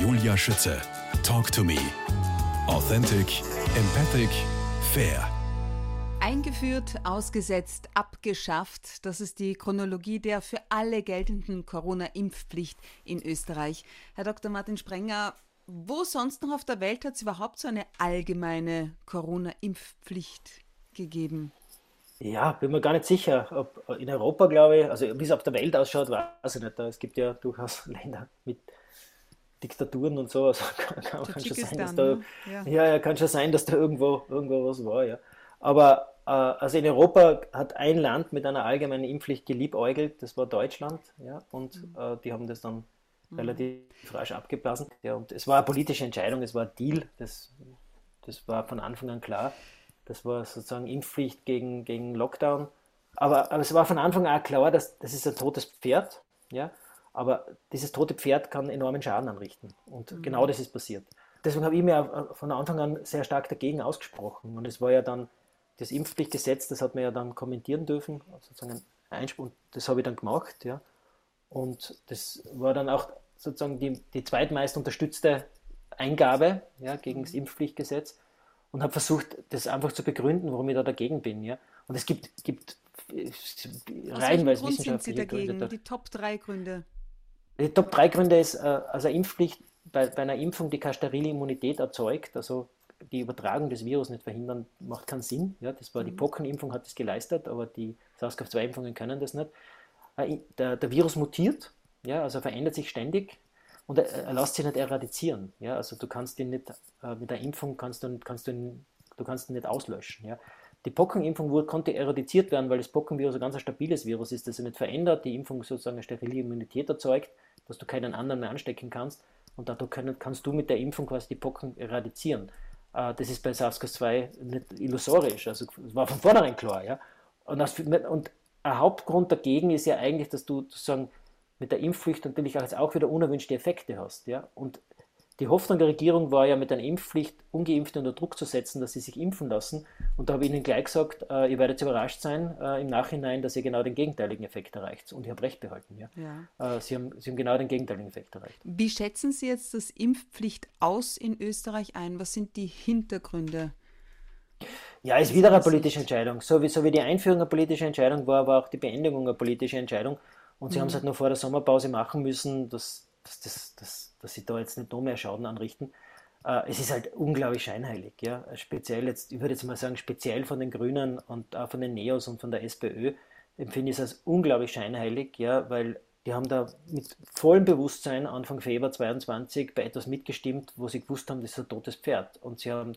Julia Schütze. Talk to me. Authentic, empathic, fair. Eingeführt, ausgesetzt, abgeschafft. Das ist die Chronologie der für alle geltenden Corona-Impfpflicht in Österreich. Herr Dr. Martin Sprenger, wo sonst noch auf der Welt hat es überhaupt so eine allgemeine Corona-Impfpflicht gegeben? Ja, bin mir gar nicht sicher. Ob in Europa, glaube ich, also wie es auf der Welt ausschaut, weiß ich nicht. Es gibt ja durchaus Länder mit Diktaturen und so. Also kann, kann, kann schon sein, dass da, ne? ja. ja. Ja, kann schon sein, dass da irgendwo, irgendwo was war, ja. Aber äh, also in Europa hat ein Land mit einer allgemeinen Impfpflicht geliebäugelt, das war Deutschland, ja, und mhm. äh, die haben das dann mhm. relativ rasch abgeblasen. Ja, und es war eine politische Entscheidung, es war ein Deal, das, das war von Anfang an klar. Das war sozusagen Impfpflicht gegen, gegen Lockdown. Aber, aber es war von Anfang an klar, dass das ist ein totes Pferd, ja. Aber dieses tote Pferd kann enormen Schaden anrichten. Und mhm. genau das ist passiert. Deswegen habe ich mir von Anfang an sehr stark dagegen ausgesprochen. Und es war ja dann das Impfpflichtgesetz, das hat man ja dann kommentieren dürfen, sozusagen Einspruch, das habe ich dann gemacht, ja. Und das war dann auch sozusagen die, die zweitmeist unterstützte Eingabe ja, gegen das mhm. Impfpflichtgesetz und habe versucht, das einfach zu begründen, warum ich da dagegen bin. Ja. Und es gibt, gibt reihenweise wissenschaftliche Gründe. Die Top 3 Gründe. Die Top 3 Gründe ist, äh, also Impfpflicht bei, bei einer Impfung, die keine sterile Immunität erzeugt, also die Übertragung des Virus nicht verhindern, macht keinen Sinn. Ja, das war die mhm. Pockenimpfung hat das geleistet, aber die SARS-CoV-2-Impfungen können das nicht. Äh, der, der, Virus mutiert, ja, also verändert sich ständig und er, er lässt sich nicht eradizieren. Ja, also du kannst ihn nicht äh, mit der Impfung kannst du, kannst du, ihn, du kannst ihn nicht auslöschen. Ja. Die Pockenimpfung wurde, konnte eradiziert werden, weil das Pockenvirus ein ganz stabiles Virus ist, das sich nicht verändert, die Impfung sozusagen eine sterile Immunität erzeugt, dass du keinen anderen mehr anstecken kannst und dadurch kann, kannst du mit der Impfung quasi die Pocken eradizieren. Äh, das ist bei SARS-CoV-2 nicht illusorisch, also war von vornherein klar. Ja? Und, das, und ein Hauptgrund dagegen ist ja eigentlich, dass du sozusagen mit der Impfpflicht natürlich auch wieder unerwünschte Effekte hast. Ja? Und die Hoffnung der Regierung war ja mit einer Impfpflicht Ungeimpfte unter Druck zu setzen, dass sie sich impfen lassen. Und da habe ich Ihnen gleich gesagt, äh, ihr werdet überrascht sein äh, im Nachhinein, dass ihr genau den gegenteiligen Effekt erreicht. Und ich habe recht behalten. Ja? ja. Äh, sie, haben, sie haben genau den gegenteiligen Effekt erreicht. Wie schätzen Sie jetzt das Impfpflicht aus in Österreich ein? Was sind die Hintergründe? Ja, ist wieder eine politische Entscheidung. So wie, so wie die Einführung eine politische Entscheidung war, war auch die Beendigung eine politische Entscheidung. Und sie mhm. haben es halt nur vor der Sommerpause machen müssen. Das, das, das, das, dass sie da jetzt nicht noch mehr Schaden anrichten. Äh, es ist halt unglaublich scheinheilig. Ja? Speziell jetzt, ich würde jetzt mal sagen, speziell von den Grünen und auch von den Neos und von der SPÖ empfinde ich es als unglaublich scheinheilig, ja, weil die haben da mit vollem Bewusstsein Anfang Februar 2022 bei etwas mitgestimmt, wo sie gewusst haben, das ist ein totes Pferd. Und sie haben,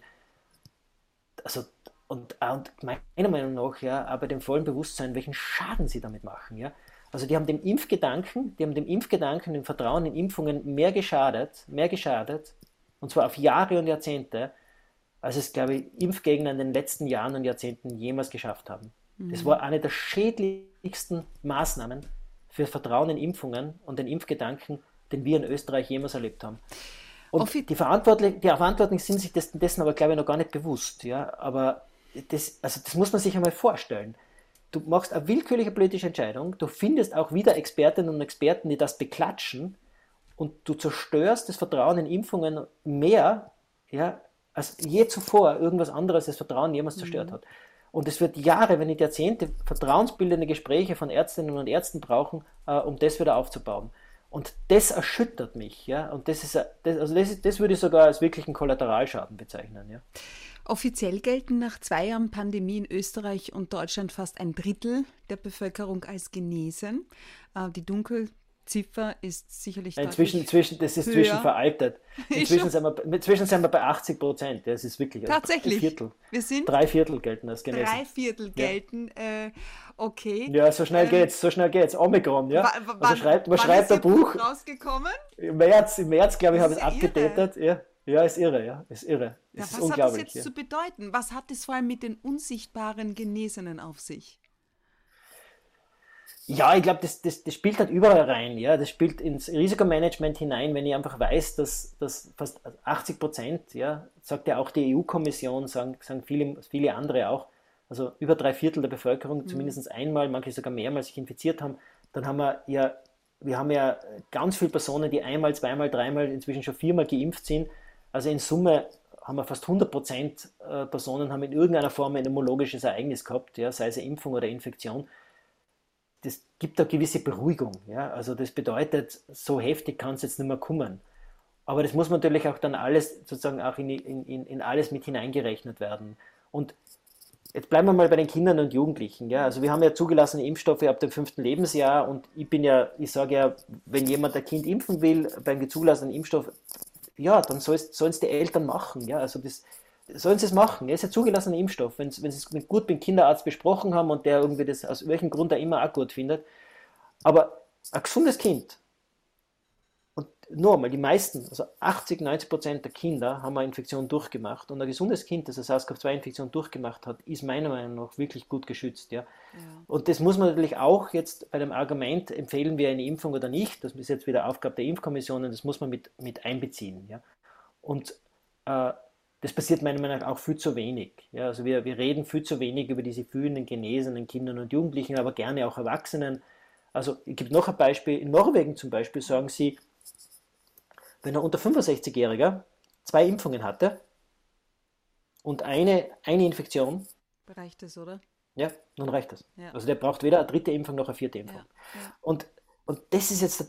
also, und, und meiner Meinung nach, ja, bei dem vollen Bewusstsein, welchen Schaden sie damit machen, ja. Also die haben dem Impfgedanken, die haben dem Impfgedanken, dem Vertrauen in Impfungen mehr geschadet, mehr geschadet, und zwar auf Jahre und Jahrzehnte, als es, glaube ich, Impfgegner in den letzten Jahren und Jahrzehnten jemals geschafft haben. Mhm. Das war eine der schädlichsten Maßnahmen für Vertrauen in Impfungen und den Impfgedanken, den wir in Österreich jemals erlebt haben. Und die Verantwortlichen, die Verantwortlichen sind sich dessen, dessen aber, glaube ich, noch gar nicht bewusst. Ja? Aber das, also das muss man sich einmal vorstellen du machst eine willkürliche politische Entscheidung, du findest auch wieder Expertinnen und Experten, die das beklatschen und du zerstörst das Vertrauen in Impfungen mehr, ja, als je zuvor irgendwas anderes das Vertrauen jemals zerstört mhm. hat. Und es wird Jahre, wenn nicht Jahrzehnte, vertrauensbildende Gespräche von Ärztinnen und Ärzten brauchen, äh, um das wieder aufzubauen. Und das erschüttert mich, ja. Und das ist, das, also das, das würde ich sogar als wirklichen Kollateralschaden bezeichnen, ja. Offiziell gelten nach zwei Jahren Pandemie in Österreich und Deutschland fast ein Drittel der Bevölkerung als genesen. Äh, die Dunkelziffer ist sicherlich inzwischen, inzwischen Das ist inzwischen veraltet. Inzwischen sind, wir, inzwischen sind wir bei 80 Prozent. Das ist wirklich Tatsächlich. Ein Viertel. Wir sind drei Viertel gelten als genesen. Drei Viertel gelten. Ja. Äh, okay. Ja, so schnell ähm, geht's. So schnell geht's. Omikron, ja. Also schreibt, man schreibt ein Buch. Rausgekommen? Im März, im März glaube ich, habe ich es abgedatet. Ja. Ja, ist irre, ja, ist irre. Ja, was hat das jetzt ja. zu bedeuten? Was hat es vor allem mit den unsichtbaren Genesenen auf sich? Ja, ich glaube, das, das, das spielt halt überall rein. Ja, das spielt ins Risikomanagement hinein, wenn ich einfach weiß, dass, dass fast 80 Prozent, ja, sagt ja auch die EU-Kommission, sagen, sagen viele, viele andere auch, also über drei Viertel der Bevölkerung mhm. zumindest einmal, manche sogar mehrmals sich infiziert haben, dann haben wir ja wir haben ja ganz viele Personen, die einmal, zweimal, dreimal, inzwischen schon viermal geimpft sind. Also in Summe haben wir fast 100 Prozent äh, Personen haben in irgendeiner Form ein immunologisches Ereignis gehabt, ja, sei es eine Impfung oder Infektion. Das gibt eine gewisse Beruhigung. Ja? Also das bedeutet, so heftig kann es jetzt nicht mehr kommen. Aber das muss natürlich auch dann alles sozusagen auch in, in, in alles mit hineingerechnet werden. Und jetzt bleiben wir mal bei den Kindern und Jugendlichen. Ja? Also wir haben ja zugelassene Impfstoffe ab dem fünften Lebensjahr und ich bin ja, ich sage ja, wenn jemand ein Kind impfen will beim zugelassenen Impfstoff, ja, dann sollen es die Eltern machen. Ja? Also das sollen sie es machen. Er ist ja zugelassener Impfstoff. Wenn, wenn sie es gut mit dem Kinderarzt besprochen haben und der irgendwie das aus welchem Grund er immer auch gut findet. Aber ein gesundes Kind, nur einmal, die meisten, also 80, 90 Prozent der Kinder haben eine Infektion durchgemacht und ein gesundes Kind, das eine SARS-CoV-2-Infektion durchgemacht hat, ist meiner Meinung nach wirklich gut geschützt. Ja? ja? Und das muss man natürlich auch jetzt bei dem Argument, empfehlen wir eine Impfung oder nicht, das ist jetzt wieder Aufgabe der Impfkommissionen, das muss man mit, mit einbeziehen. Ja? Und äh, das passiert meiner Meinung nach auch viel zu wenig. Ja? Also wir, wir reden viel zu wenig über diese fühlenden, genesenen Kindern und Jugendlichen, aber gerne auch Erwachsenen. Also ich gebe noch ein Beispiel, in Norwegen zum Beispiel sagen sie, wenn ein unter 65-Jähriger zwei Impfungen hatte und eine, eine Infektion. Reicht das, oder? Ja, nun reicht das. Ja. Also der braucht weder eine dritte Impfung noch eine vierte Impfung. Ja, ja. Und, und das ist jetzt der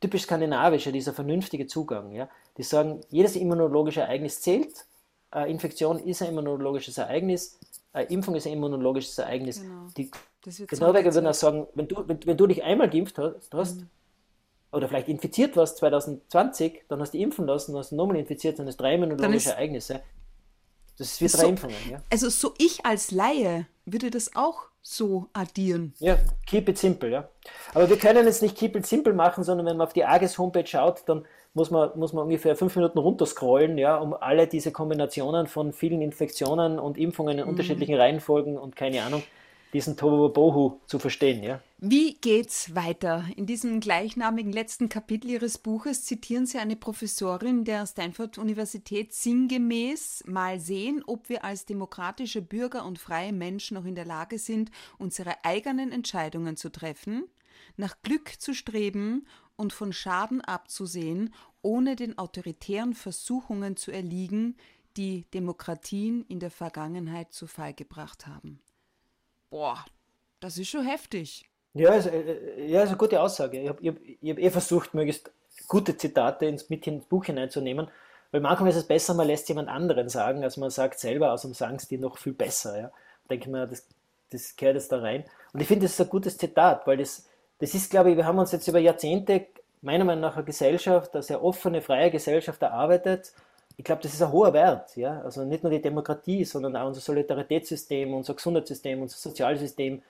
typisch skandinavische, dieser vernünftige Zugang. Ja? Die sagen, jedes immunologische Ereignis zählt, eine Infektion ist ein immunologisches Ereignis, eine Impfung ist ein immunologisches Ereignis. Genau. Die Norweger würden auch sagen, wenn du, wenn, wenn du dich einmal geimpft hast, mhm oder vielleicht infiziert warst 2020, dann hast du impfen lassen, hast du nochmal infiziert, dann ist drei immunologische Ereignisse. Das ist wie drei so, Impfungen. Ja. Also so ich als Laie würde das auch so addieren. Ja, keep it simple, ja. Aber wir können jetzt nicht keep it simple machen, sondern wenn man auf die AGES Homepage schaut, dann muss man, muss man ungefähr fünf Minuten runterscrollen, ja, um alle diese Kombinationen von vielen Infektionen und Impfungen in mhm. unterschiedlichen Reihenfolgen und keine Ahnung, diesen Tohuwabohu zu verstehen. Ja? Wie geht's weiter? In diesem gleichnamigen letzten Kapitel Ihres Buches zitieren Sie eine Professorin der Stanford Universität sinngemäß mal sehen, ob wir als demokratische Bürger und freie Menschen noch in der Lage sind, unsere eigenen Entscheidungen zu treffen, nach Glück zu streben und von Schaden abzusehen, ohne den autoritären Versuchungen zu erliegen, die Demokratien in der Vergangenheit zu Fall gebracht haben. Boah, das ist schon heftig. Ja, ist, äh, ja, ist eine gute Aussage. Ich habe hab, hab eh versucht, möglichst gute Zitate ins, mit ins Buch hineinzunehmen, weil manchmal ist es besser, man lässt jemand anderen sagen, als man sagt selber, außerdem sagen es die noch viel besser. Ja. Denke mir, das, das gehört jetzt da rein. Und ich finde, das ist ein gutes Zitat, weil das, das ist, glaube ich, wir haben uns jetzt über Jahrzehnte, meiner Meinung nach, eine Gesellschaft, eine sehr offene, freie Gesellschaft erarbeitet, ich glaube, das ist ein hoher Wert. Ja? Also nicht nur die Demokratie, sondern auch unser Solidaritätssystem, unser Gesundheitssystem, unser Sozialsystem,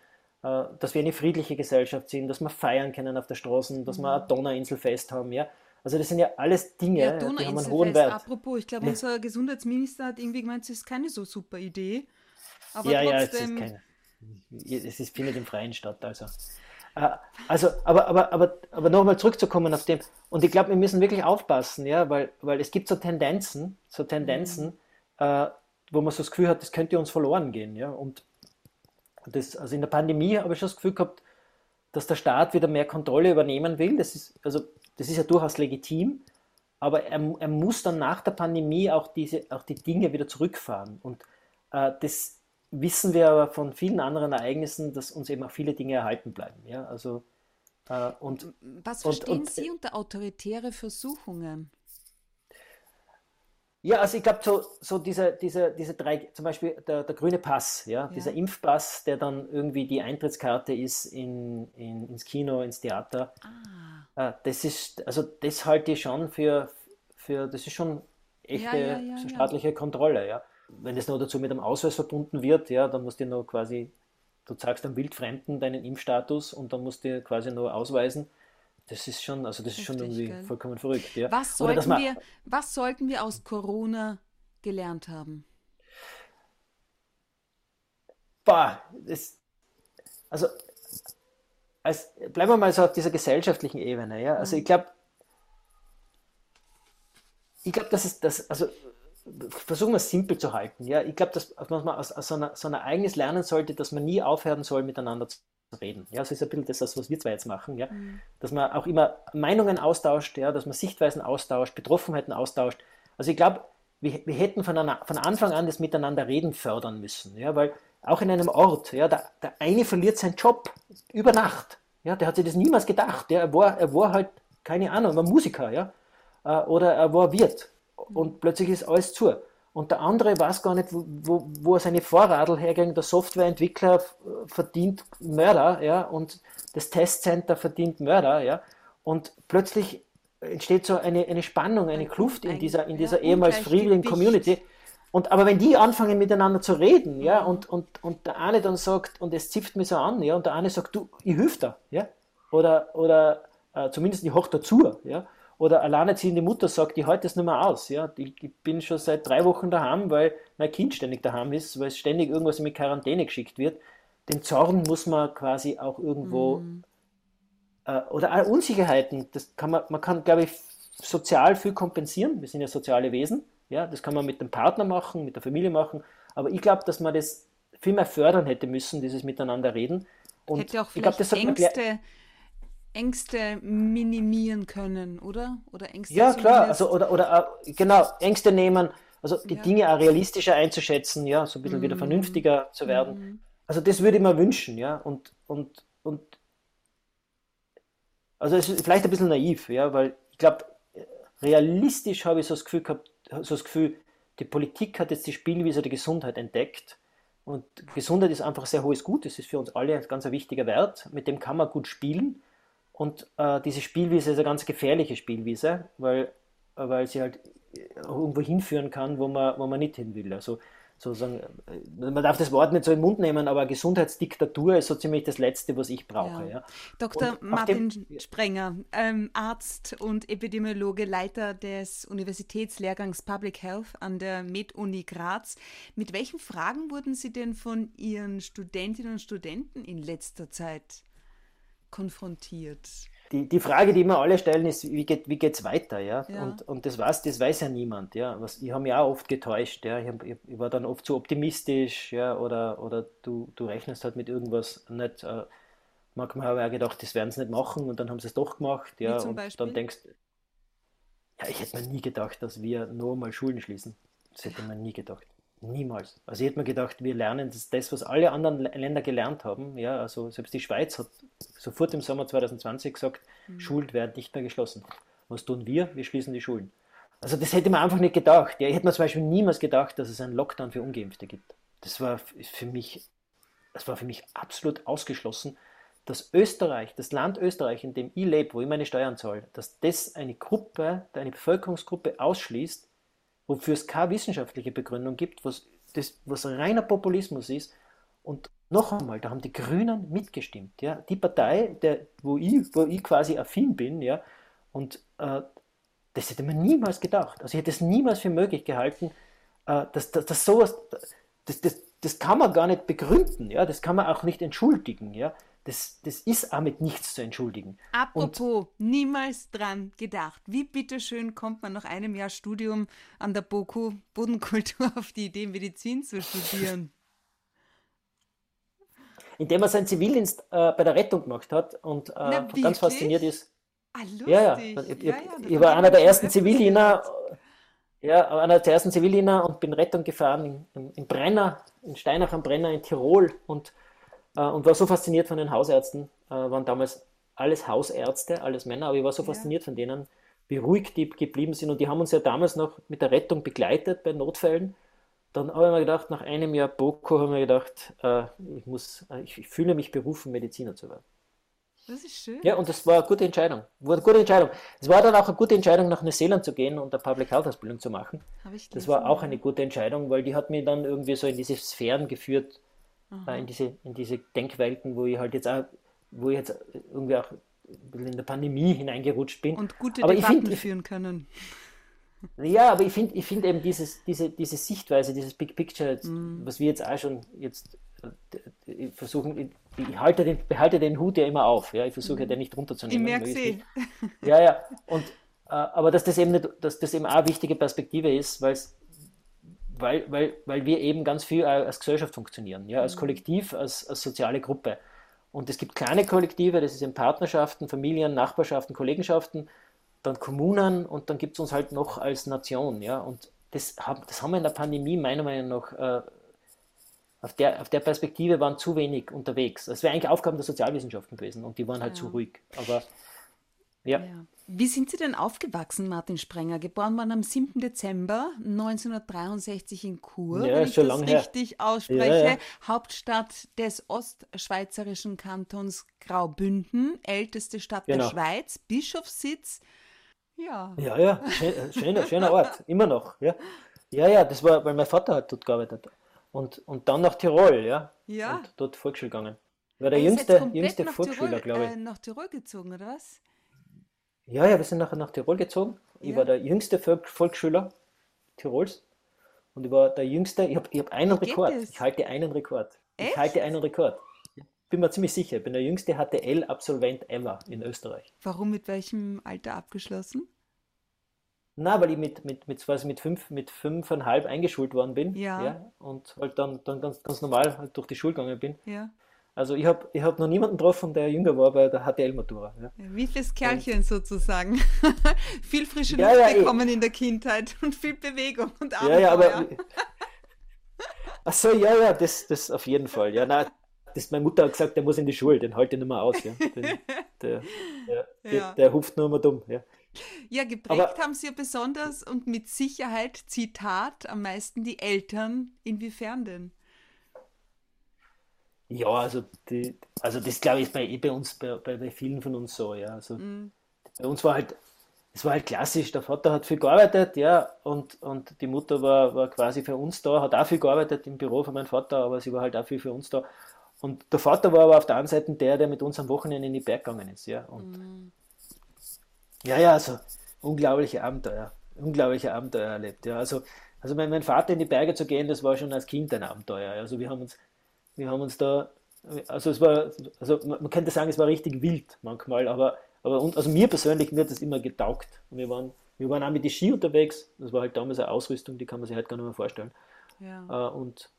äh, dass wir eine friedliche Gesellschaft sind, dass wir feiern können auf der Straße, dass mhm. wir ein Donauinselfest haben. Ja? Also das sind ja alles Dinge, ja, die haben einen hohen Wert. Apropos, ich glaube, unser Gesundheitsminister hat irgendwie gemeint, es ist keine so super Idee. Aber ja, trotzdem... ja, es ist keine. Es ist, findet im Freien statt, also. Äh, also, aber, aber, aber, aber nochmal zurückzukommen auf dem, und ich glaube, wir müssen wirklich aufpassen, ja, weil, weil es gibt so Tendenzen, so Tendenzen, mhm. äh, wo man so das Gefühl hat, das könnte uns verloren gehen, ja, und das, also in der Pandemie habe ich schon das Gefühl gehabt, dass der Staat wieder mehr Kontrolle übernehmen will, das ist, also, das ist ja durchaus legitim, aber er, er muss dann nach der Pandemie auch, diese, auch die Dinge wieder zurückfahren und äh, das wissen wir aber von vielen anderen Ereignissen, dass uns eben auch viele Dinge erhalten bleiben. Ja? Also, äh, und, Was verstehen und, und, Sie unter autoritäre Versuchungen? Ja, also ich glaube, so, so diese, diese, diese drei, zum Beispiel der, der grüne Pass, ja, ja, dieser Impfpass, der dann irgendwie die Eintrittskarte ist in, in, ins Kino, ins Theater. Ah. Äh, das ist, also das halte ich schon für, für das ist schon echte ja, ja, staatliche Kontrolle, ja wenn das noch dazu mit einem Ausweis verbunden wird, ja, dann musst du noch quasi, du zeigst einem Wildfremden deinen Impfstatus und dann musst du quasi nur ausweisen. Das ist schon, also das Richtig, ist schon irgendwie gell? vollkommen verrückt. Ja. Was, sollten man, wir, was sollten wir aus Corona gelernt haben? Boah, das, also als, bleiben wir mal so auf dieser gesellschaftlichen Ebene. Ja? Also mhm. ich glaube, ich glaube, dass es das, also versuchen wir es simpel zu halten. Ja? Ich glaube, dass, man aus, aus so, einer, so, ein Ereignis lernen sollte, dass man nie aufhören soll, miteinander zu reden. Ja, das ist ein bisschen das, was wir zwei jetzt machen, ja. Mhm. Dass man auch immer Meinungen austauscht, ja, dass man Sichtweisen austauscht, Betroffenheiten austauscht. Also ich glaube, wir, wir hätten von, einer, von Anfang an das Miteinander reden fördern müssen, ja, weil auch in einem Ort, ja, der, der eine verliert seinen Job über Nacht. Ja, der hat sich das niemals gedacht. Ja, er, war, er war halt, keine Ahnung, er war Musiker, ja, äh, oder er war Wirt und plötzlich ist alles zu. Und der andere weiß gar nicht, wo, wo er seine Vorradl herkriegt. Der Softwareentwickler verdient Mörder, ja, und das Testcenter verdient Mörder, ja. Und plötzlich entsteht so eine, eine Spannung, eine Kluft in dieser, in dieser ja, ehemals friedlichen Community. Und, aber wenn die anfangen miteinander zu reden, ja, mhm. und, und, und der eine dann sagt, und es zipft mich so an, ja, und der eine sagt, du, ich hilf da, ja, oder, oder äh, zumindest ich hoch dazu, ja, oder alleinerziehende Mutter sagt, ich halte das nicht mehr aus. Ja? Ich, ich, bin schon seit drei Wochen daheim, weil mein Kind ständig daheim ist, weil es ständig irgendwas in die Quarantäne geschickt wird. Den Zorn muss man quasi auch irgendwo, mhm. äh, oder auch Unsicherheiten, das kann man, man kann, glaube ich, sozial viel kompensieren. Wir sind ja soziale Wesen. Ja? Das kann man mit dem Partner machen, mit der Familie machen. Aber ich glaube, dass man das viel mehr fördern hätte müssen, dieses Miteinander reden. Und hätte auch vielleicht ich glaub, das Ängste Ängste minimieren können, oder? Oder Ängste Ja, klar, also oder, oder äh, genau, Ängste nehmen, also die ja. Dinge auch realistischer einzuschätzen, ja, so ein bisschen mm. wieder vernünftiger zu werden. Mm. Also das würde ich mir wünschen, ja. Und, und, und also es ist vielleicht ein bisschen naiv, ja, weil ich glaube, realistisch habe ich so das Gefühl gehabt, so das Gefühl, die Politik hat jetzt die Spielwiese der Gesundheit entdeckt. Und Gesundheit ist einfach ein sehr hohes Gut, das ist für uns alle ein ganz wichtiger Wert, mit dem kann man gut spielen. Und äh, diese Spielwiese ist eine ganz gefährliche Spielwiese, weil, äh, weil sie halt irgendwo hinführen kann, wo man, wo man nicht hin will. Also sozusagen, äh, man darf das Wort nicht so in den Mund nehmen, aber Gesundheitsdiktatur ist so ziemlich das Letzte, was ich brauche. Ja. Ja. Dr. Martin dem, Sprenger, ähm, Arzt und Epidemiologe, Leiter des Universitätslehrgangs Public Health an der Med-Uni Graz. Mit welchen Fragen wurden Sie denn von Ihren Studentinnen und Studenten in letzter Zeit konfrontiert? Die, die Frage, die immer alle stellen, ist, wie geht es weiter? Ja? ja? Und, und das, weiß, das weiß ja niemand. Ja? Was, ich habe mich auch oft getäuscht. Ja? Ich, hab, ich, war dann oft zu optimistisch ja? oder, oder du, du rechnest halt mit irgendwas nicht. Äh, manchmal habe ich auch gedacht, das werden sie nicht machen und dann haben sie es doch gemacht. Ja? und Beispiel? dann denkst ja, ich hätte mir nie gedacht, dass wir nur mal Schulen schließen. Das hätte man nie gedacht. Niemals. Also ich hätte mir gedacht, wir lernen das, das, was alle anderen Länder gelernt haben. Ja, also selbst die Schweiz hat sofort im Sommer 2020 gesagt, mhm. Schulen werden nicht mehr geschlossen. Was tun wir? Wir schließen die Schulen. Also das hätte man einfach nicht gedacht. Ja, ich hätte mir zum Beispiel niemals gedacht, dass es einen Lockdown für Ungeimpfte gibt. Das war für mich, das war für mich absolut ausgeschlossen, dass Österreich, das Land Österreich, in dem ich lebe, wo ich meine Steuern zahle, dass das eine Gruppe, eine Bevölkerungsgruppe ausschließt, wofür es keine wissenschaftliche Begründung gibt, was, das, was reiner Populismus ist. Und noch einmal, da haben die Grünen mitgestimmt. Ja? Die Partei, der, wo, ich, wo ich quasi affin bin, ja? und äh, das hätte man niemals gedacht. Also ich hätte es niemals für möglich gehalten, äh, dass, dass, dass sowas, das, das, das kann man gar nicht begründen, ja? das kann man auch nicht entschuldigen. Ja? Das, das ist auch mit nichts zu entschuldigen. Apropos, Und, niemals dran gedacht. Wie bitteschön kommt man nach einem Jahr Studium an der BOKU Bodenkultur auf die Idee, Medizin zu studieren? Indem er seinen Zivildienst äh, bei der Rettung gemacht hat und äh, Na, ganz fasziniert ist. Ah. Ja, ja. Ich, ja, ja, ich war einer der ersten Zivildiener. Ja, einer der ersten Zivildiener und bin Rettung gefahren in, in, in Brenner, in Steinach am Brenner in Tirol und und war so fasziniert von den Hausärzten, äh, waren damals alles Hausärzte, alles Männer, aber ich war so ja. fasziniert von denen, wie ruhig die geblieben sind und die haben uns ja damals noch mit der Rettung begleitet bei Notfällen. Dann habe ich mir gedacht, nach einem Jahr Boko habe ich mir gedacht, äh, ich, muss, äh, ich, fühle mich berufen, Mediziner zu werden. Das ist schön. Ja, und das war eine gute Entscheidung. War eine gute Entscheidung. Es war dann auch eine gute Entscheidung, nach Neuseeland zu gehen und eine Public Health Ausbildung zu machen. das war auch eine gute Entscheidung, weil die hat mich dann irgendwie so in diese Sphären geführt, äh, in, diese, in diese Denkwelten, wo ich halt jetzt auch, wo ich jetzt irgendwie auch in der Pandemie hineingerutscht bin. Und gute aber Debatten find, führen können. Ja, aber ich finde ich find eben dieses, diese, diese Sichtweise, dieses Big Picture, mm. was wir jetzt auch schon jetzt äh, versuchen, ich halte den, behalte den Hut ja immer auf, ja, ich versuche mm. den nicht runterzunehmen. Ich merke sie. Ja, ja, und, äh, aber dass das eben nicht, dass das eben auch eine wichtige Perspektive ist, weil es weil, weil, weil wir eben ganz viel als Gesellschaft funktionieren, ja, als mhm. Kollektiv, als, als soziale Gruppe. Und es gibt kleine Kollektive, das ist in Partnerschaften, Familien, Nachbarschaften, Kollegenschaften, dann Kommunen und dann gibt es uns halt noch als Nation. Ja? Und das, das haben wir in der Pandemie meiner Meinung nach äh, auf der, auf der Perspektive waren zu wenig unterwegs. Das wäre eigentlich Aufgaben der Sozialwissenschaften gewesen und die waren halt ja. zu ruhig. Aber ja. ja. Wie sind Sie denn aufgewachsen, Martin Sprenger? Geboren worden am 7. Dezember 1963 in Chur, ja, wenn ich das richtig her. ausspreche. Ja, Hauptstadt des ostschweizerischen Kantons Graubünden, älteste Stadt genau. der Schweiz, Bischofssitz. Ja. Ja, ja, schöner, schöner Ort, immer noch. Ja. ja, ja, das war, weil mein Vater hat dort gearbeitet. Und, und dann nach Tirol, ja. Ja. Und dort Volksschule gegangen. War der jüngste, jüngste Volksschüler, glaube ich. Äh, nach Tirol gezogen, oder was? Ja, ja, wir sind nachher nach Tirol gezogen. Ich ja. war der jüngste Volksschüler Tirols. Und ich war der jüngste, ich habe ich hab einen Rekord. Ich halte einen Rekord. Echt? Ich halte einen Rekord. Bin mir ziemlich sicher, ich bin der jüngste HTL-Absolvent ever in Österreich. Warum, mit welchem Alter abgeschlossen? Na, weil ich mit, mit, mit, quasi mit, fünf, mit fünfeinhalb eingeschult worden bin. Ja. ja und halt dann, dann ganz, ganz normal halt durch die Schule gegangen bin. Ja. Also ich habe ich hab noch niemanden getroffen, der jünger war bei der HTL-Matura. Ja. Wie fürs Kerlchen und, sozusagen. viel frische Luft ja, ja, bekommen in der Kindheit und viel Bewegung und Abenteuer. Ja, ja, aber... Achso, ja, ja, das, das auf jeden Fall. Ja, nein, das, meine Mutter hat gesagt, der muss in die Schule, den halte ich nicht mehr aus. Ja. Den, der, der, der, der, hupft nur immer dumm. Ja. Ja, geprägt Aber, haben sie ja besonders und mit Sicherheit, Zitat, am meisten die Eltern. Inwiefern denn? Ja, also, die, also das glaube ich ist bei, bei uns, bei, bei vielen von uns so, ja. Also mm. bei uns war halt, es war halt klassisch, der Vater hat viel gearbeitet, ja, und, und die Mutter war, war quasi für uns da, hat auch viel gearbeitet im Büro von meinem Vater, aber sie war halt auch viel für uns da. Und der Vater war aber auf der anderen Seite der, der mit uns am Wochenende in die Berg gegangen ist, ja. Und mm. Ja, ja, also unglaubliche Abenteuer, unglaubliche Abenteuer erlebt. Ja, also, also mein, mein Vater in die Berge zu gehen, das war schon als Kind ein Abenteuer. Also wir haben uns, wir haben uns da, also es war, also man könnte sagen, es war richtig wild manchmal, aber, aber und, also mir persönlich mir hat das immer getaugt. Und wir waren, wir waren auch mit die Ski unterwegs. Das war halt damals eine Ausrüstung, die kann man sich halt gar nicht mehr vorstellen. Ja. Äh, und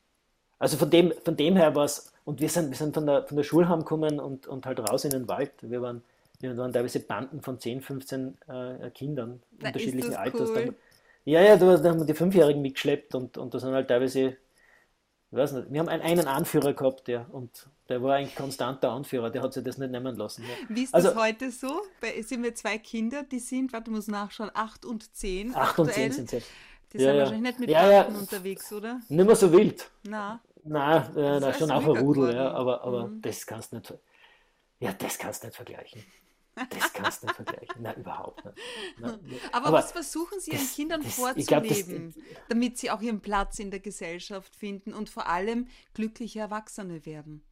also von dem, von dem her war es, und wir sind, wir sind von der, von der Schule heimgekommen und, und halt raus in den Wald. Wir waren, wir waren teilweise Banden von 10, 15 äh, Kindern da unterschiedlichen Alters. Cool. ja, ja, da, da, haben wir die Fünfjährigen mitgeschleppt und, und da sind halt teilweise, ich weiß nicht, wir haben einen, einen Anführer gehabt, ja, und der war ein konstanter Anführer, der hat sich das nicht nehmen lassen. Ja. Wie ist also, das heute so? Bei, sind wir zwei Kinder, die sind, warte, muss nachschauen, 8 und 10. 8 und 10 sind sie. Die ja, sind ja. wahrscheinlich nicht mit ja, ja. unterwegs, oder? Nicht mehr so wild. Na. Nein, äh, na, schon auch ein Rudel, ja, aber, aber mhm. das kannst du nicht. Ja, das kannst du nicht vergleichen. Das kannst du nicht vergleichen. Nein, überhaupt nicht. Nein, aber, aber, was versuchen Sie Ihren Kindern das, vorzuleben, glaub, das, damit sie auch ihren Platz in der Gesellschaft finden und vor allem glückliche Erwachsene werden?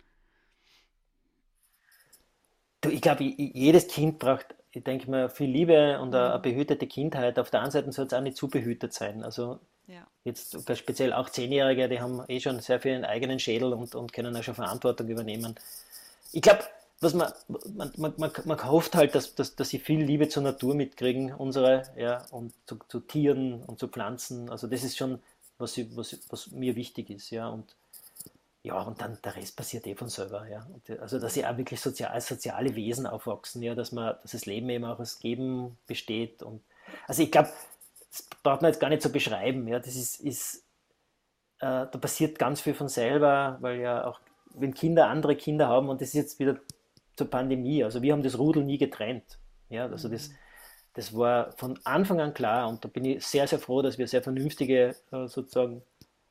Du, ich glaube, jedes Kind braucht, ich denke mal, viel Liebe und eine, eine behütete Kindheit. Auf der anderen Seite soll es auch nicht zu behütet sein. Also ja. jetzt speziell auch Zehnjährige, die haben eh schon sehr viel ihren eigenen Schädel und, und können auch schon Verantwortung übernehmen. Ich glaube, was man, man, man, man, man hofft halt, dass, dass, dass sie viel Liebe zur Natur mitkriegen, unsere, ja, und zu, zu Tieren und zu Pflanzen. Also das ist schon, was, sie, was, was mir wichtig ist, ja. Und ja, und dann der Rest passiert eh von selber, ja. Und, also dass sie auch wirklich sozial, soziale Wesen aufwachsen, ja, dass man, dass das Leben eben auch aus Geben besteht. Und also ich glaube, das braucht man jetzt gar nicht so beschreiben, ja. Das ist, ist äh, da passiert ganz viel von selber, weil ja auch wenn Kinder andere Kinder haben, und das ist jetzt wieder zur Pandemie. Also wir haben das Rudel nie getrennt. Ja, also das, mhm. das war von Anfang an klar und da bin ich sehr, sehr froh, dass wir sehr vernünftige äh, sozusagen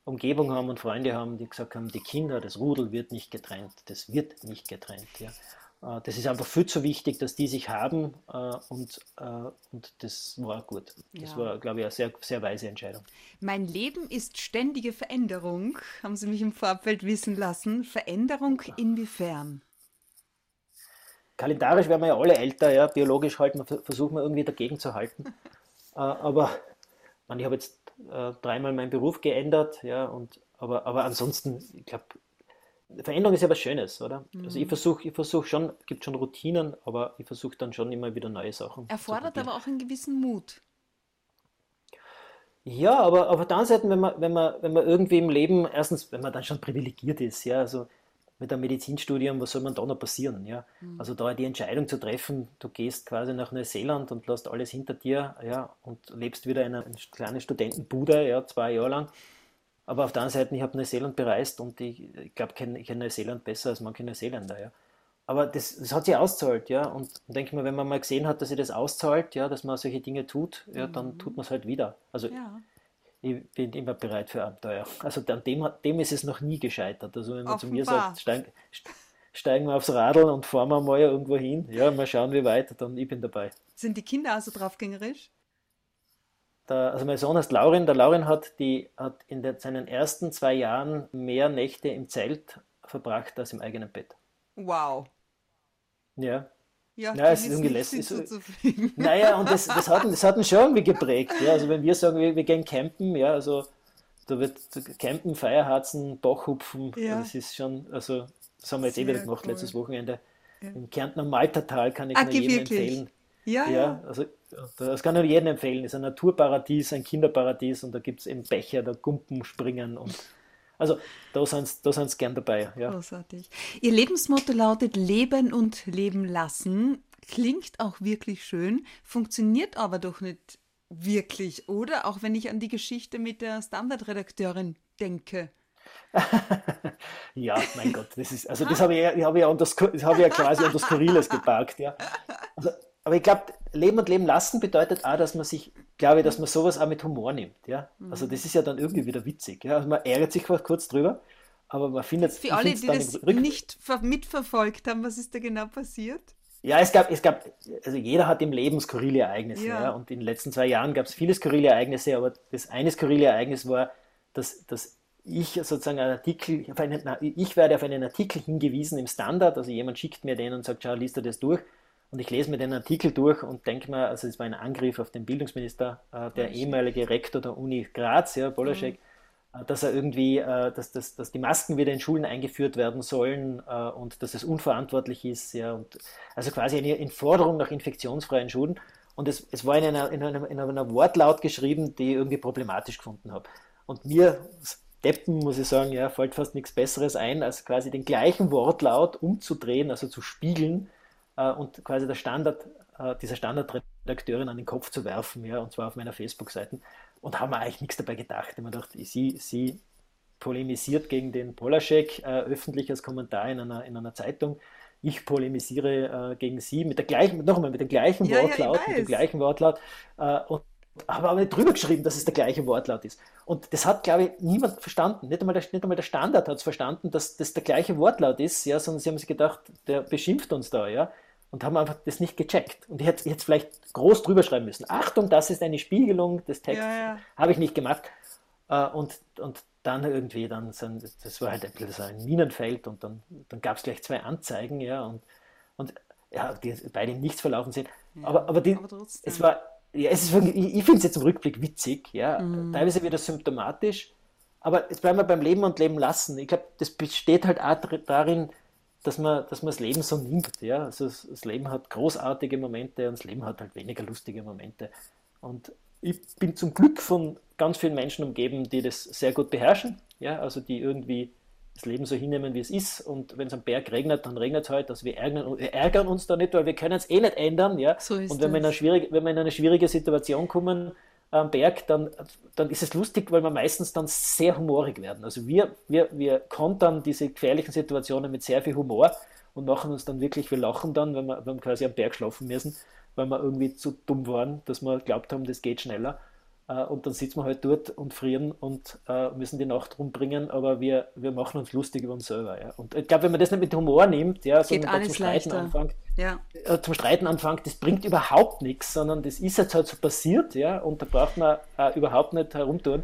Umgebung haben und Freunde haben, die gesagt haben, die Kinder, das Rudel wird nicht getrennt, das wird nicht getrennt. Ja. Äh, das ist einfach viel zu wichtig, dass die sich haben äh, und, und das war gut. Das ja. war, glaube ich, eine sehr, sehr weise Entscheidung. Mein Leben ist ständige Veränderung, haben Sie mich im Vorfeld wissen lassen. Veränderung inwiefern? Kalendarisch werden wir ja alle älter, ja, biologisch halt, man versuchen wir irgendwie dagegen zu halten. äh, aber man, ich habe jetzt äh, dreimal meinen Beruf geändert, ja, und, aber, aber ansonsten, ich glaube, Veränderung ist ja was Schönes, oder? Mhm. Also ich mhm. versuche ich versuch schon, es gibt schon Routinen, aber ich versuche dann schon immer wieder neue Sachen. Erfordert aber auch einen gewissen Mut. Ja, aber auf der anderen Seite, wenn man, wenn man, wenn man irgendwie im Leben, erstens, wenn man dann schon privilegiert ist, ja, also mit einem Medizinstudium, was soll man da noch passieren? Ja? Mhm. Also da die Entscheidung zu treffen, du gehst quasi nach Neuseeland und lässt alles hinter dir ja, und lebst wieder in einer kleinen Studentenbude, ja, zwei Jahre lang. Aber auf der anderen Seite, ich habe Neuseeland bereist und ich, ich glaube, ich kenne kenn Neuseeland besser als manche Neuseeländer. Ja. Aber das, das hat sich auszahlt, ja. Und, und denke mal, wenn man mal gesehen hat, dass sich das auszahlt, ja, dass man solche Dinge tut, ja, dann tut man es halt wieder. Also Ja. Ich bin immer bereit für Abenteuer. Also an dem, dem ist es noch nie gescheitert. Also wenn man zu mir Offenbar. sagt, steig, steigen wir aufs Radl und fahren wir mal irgendwo hin, ja, mal schauen, wie weit, dann ich bin dabei. Sind die Kinder also draufgängerisch? Der, also mein Sohn heißt Laurin. Der Laurin hat, die, hat in der, seinen ersten zwei Jahren mehr Nächte im Zelt verbracht als im eigenen Bett. Wow. Ja. Ja, Ja, es ist irgendwie nicht lästig. hinzuzufügen. Naja, und das, das, hat, das hat ihn schon irgendwie geprägt. Ja. Also wenn wir sagen, wir, wir gehen campen, ja, also da wird campen, Feierharzen, Bachhupfen, Ja. das ist schon, also das haben wir jetzt eh Sehr wieder gemacht cool. letztes Wochenende. Ja. Im Kärntner Maltertal kann ich Ah, nur jedem wirklich? empfehlen. Ja, Ja, also das kann ich nur jedem empfehlen. Es ist ein Naturparadies, ein Kinderparadies und da gibt es eben Becher, da Gumpen springen und also da sind sie da sind's gern dabei. Ja. Großartig. Ihr Lebensmotto lautet Leben und Leben lassen. Klingt auch wirklich schön, funktioniert aber doch nicht wirklich, oder? Auch wenn ich an die Geschichte mit der Standardredakteurin denke. Ja, mein Gott, das ist, also das habe ich, ja- ich, ja unter das, das habe ich ja quasi unter Skurriles gepackt, ja. Also, aber ich glaube, Leben und Leben lassen bedeutet auch, dass man sich, glaube ich, dass man sowas auch mit Humor nimmt, ja. Also das ist ja dann irgendwie wieder witzig, ja. Also man ärgert sich kurz- drüber, aber man findet es Für alle, die das nicht ver mitverfolgt haben, was ist da genau passiert? Ja, es gab, es gab, also jeder hat im Leben skurrile Ereignisse, Ja. ja. Und in den letzten zwei Jahren gab es viele skurrile Ereignisse, aber das eine skurrile Ereignis war, dass, dass ich sozusagen einen Artikel, auf einen, ich werde auf einen Artikel hingewiesen im Standard, also jemand schickt mir den und sagt, schau, liest du das durch? Und ich lese mir den Artikel durch und denke mir, also es war ein Angriff auf den Bildungsminister, äh, der ehemalige Rektor der Uni Graz, ja, Bolaschek, äh, dass er irgendwie, äh, dass, dass, dass die Masken wieder in Schulen eingeführt werden sollen äh, und dass es unverantwortlich ist, ja, und also quasi eine in Forderung nach infektionsfreien Schulen. Und es, es war in einer, in, einer, in einer Wortlaut geschrieben, die ich irgendwie problematisch gefunden habe. Und mir, Deppen, muss ich sagen, ja, fällt fast nichts Besseres ein, als quasi den gleichen Wortlaut umzudrehen, also zu spiegeln und quasi der Standard, äh, dieser Standardredakteurin an den Kopf zu werfen, ja, und zwar auf meiner Facebook-Seite. Und haben wir eigentlich nichts dabei gedacht. Ich gedacht, sie, sie polemisiert gegen den Polaschek äh, öffentlich als Kommentar in einer, in einer Zeitung. Ich polemisiere äh, gegen sie mit der gleichen, noch einmal mit dem gleichen Ja, ja, Wortlaut, mit dem gleichen Wortlaut äh, und habe aber nicht drüber geschrieben, dass es der gleiche Wortlaut ist. Und das hat, glaube ich, niemand verstanden. Nicht einmal der, nicht einmal der Standard hat es verstanden, dass das der gleiche Wortlaut ist, ja, sondern sie haben sich gedacht, der beschimpft uns da, ja, und haben einfach das nicht gecheckt. Und ich hätte jetzt vielleicht groß drüber schreiben müssen. Achtung, das ist eine Spiegelung des Textes. Ja, ja. Habe ich nicht gemacht. Äh, und, und dann irgendwie, dann sind, das war halt ein bisschen so ein Minenfeld und dann, dann gab es gleich zwei Anzeigen, ja, und, und ja, die beide Nichts verlaufen sind. aber, aber, die, aber es war, ja, es ist wirklich, ich, ich finde es jetzt im Rückblick witzig, ja, Mhm. teilweise wieder symptomatisch, aber jetzt bleiben wir beim Leben und Leben lassen. Ich glaube, das besteht halt auch darin, dass man, dass man das Leben so nimmt, ja, also das, das Leben hat großartige Momente und das Leben hat halt weniger lustige Momente. Und ich bin zum Glück von ganz vielen Menschen umgeben, die das sehr gut beherrschen, ja, also die irgendwie das Leben so hinnehmen, wie es ist. Und wenn es am Berg regnet, dann regnet es halt. Also wir ärgern, wir ärgern uns da nicht, weil wir können es eh nicht ändern. Ja? So und wenn wir, in eine schwierige, wenn wir in eine schwierige Situation kommen am Berg, dann, dann ist es lustig, weil wir meistens dann sehr humorig werden. Also wir, wir, wir kontern diese gefährlichen Situationen mit sehr viel Humor und machen uns dann wirklich, wir lachen dann, wenn wir, wenn wir quasi am Berg schlafen müssen, weil wir irgendwie zu dumm waren, dass wir glaubt haben, das geht schneller. Äh, Und dann sitzen wir halt dort und frieren und äh, müssen die Nacht rumbringen, aber wir, wir machen uns lustig über uns selber. Ja. Und ich glaube, wenn man das nicht mit Humor nimmt, ja, sondern dann zum Streiten leichter. anfängt, Ja. äh, zum Streiten anfängt, das bringt überhaupt nichts, sondern das ist jetzt halt so passiert, ja, und da braucht man äh, überhaupt nicht herumtun.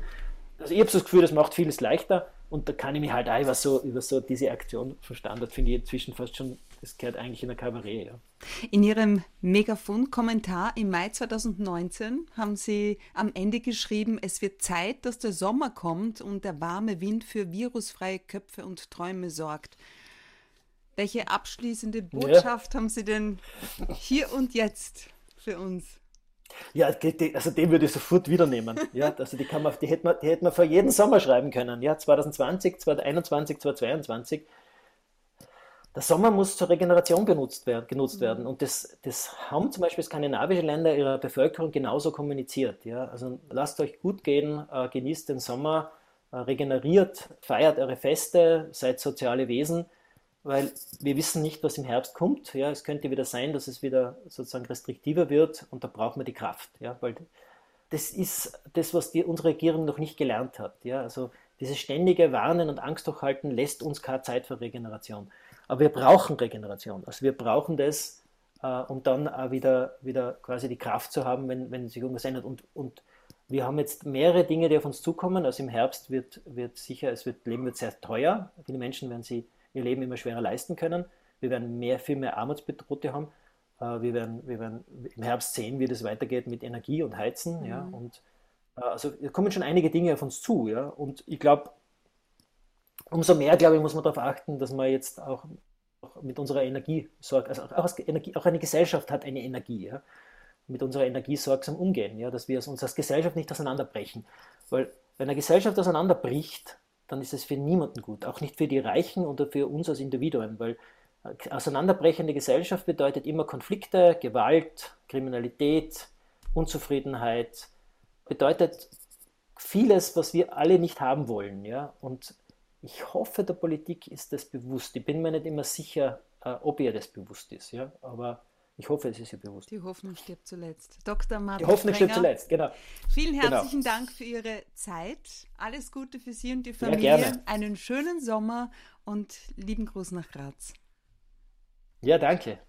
Also ich habe so das Gefühl, das macht vieles leichter und da kann ich mich halt auch über so, über so diese Aktion von Standard, finde ich inzwischen fast schon, das gehört eigentlich in ein Kabarett, ja. In Ihrem Megafon-Kommentar im Mai 2019 haben Sie am Ende geschrieben, es wird Zeit, dass der Sommer kommt und der warme Wind für virusfreie Köpfe und Träume sorgt. Welche abschließende Botschaft haben Sie denn hier und jetzt für uns? Ja, also den würde ich sofort wieder nehmen. Ja, also die, kann man, die, hätte man, die hätte man vor jeden Sommer schreiben können. Ja, 2020, 2021, 2022. der Sommer muss zur Regeneration benutzt werden, genutzt werden. Und das, das haben zum Beispiel skandinavische Länder ihrer Bevölkerung genauso kommuniziert. Ja? Also lasst euch gut gehen, äh, genießt den Sommer, äh, regeneriert, feiert eure Feste, seid soziale Wesen, weil wir wissen nicht, was im Herbst kommt. Ja? Es könnte wieder sein, dass es wieder sozusagen restriktiver wird und da brauchen wir die Kraft. Ja? Weil das ist das, was die, unsere Regierung noch nicht gelernt hat. Ja? Also dieses ständige Warnen und Angst durchhalten lässt uns keine Zeit für Regeneration. Aber wir brauchen Regeneration. Also wir brauchen das, äh, um dann auch wieder, wieder quasi die Kraft zu haben, wenn, wenn sich irgendwas ändert. Und, und wir haben jetzt mehrere Dinge, die auf uns zukommen. Also im Herbst wird, wird sicher, es wird, Leben wird sehr teuer. Viele Menschen werden sie ihr Leben immer schwerer leisten können. Wir werden mehr, viel mehr Armutsbedrohte haben. Äh, wir werden, wir werden im Herbst sehen, wie das weitergeht mit Energie und Heizen. Mhm. Ja, und äh, also kommen schon einige Dinge auf uns zu. Ja, und ich glaube, umso mehr, glaube ich, muss man darauf achten, dass man jetzt auch, auch mit unserer Energie sorgt. Also auch, Energie, auch, eine Gesellschaft hat eine Energie. Ja? Mit unserer Energie sorgsam umgehen, ja? dass wir uns als Gesellschaft nicht auseinanderbrechen. Weil wenn eine Gesellschaft auseinanderbricht, dann ist es für niemanden gut, auch nicht für die Reichen oder für uns als Individuen, weil auseinanderbrechende Gesellschaft bedeutet immer Konflikte, Gewalt, Kriminalität, Unzufriedenheit, bedeutet vieles, was wir alle nicht haben wollen. Ja? Und ich hoffe, der Politik ist das bewusst. Ich bin mir nicht immer sicher, äh, ob ihr das bewusst ist, ja, aber ich hoffe, es ist ihr bewusst. Die Hoffnung stirbt zuletzt. Dr. Martin Die Hoffnung Sprenger, stirbt zuletzt, genau. Vielen genau. herzlichen genau. Dank für Ihre Zeit. Alles Gute für Sie und die Familie. Ja, Einen schönen Sommer und lieben Gruß nach Graz. Ja, danke.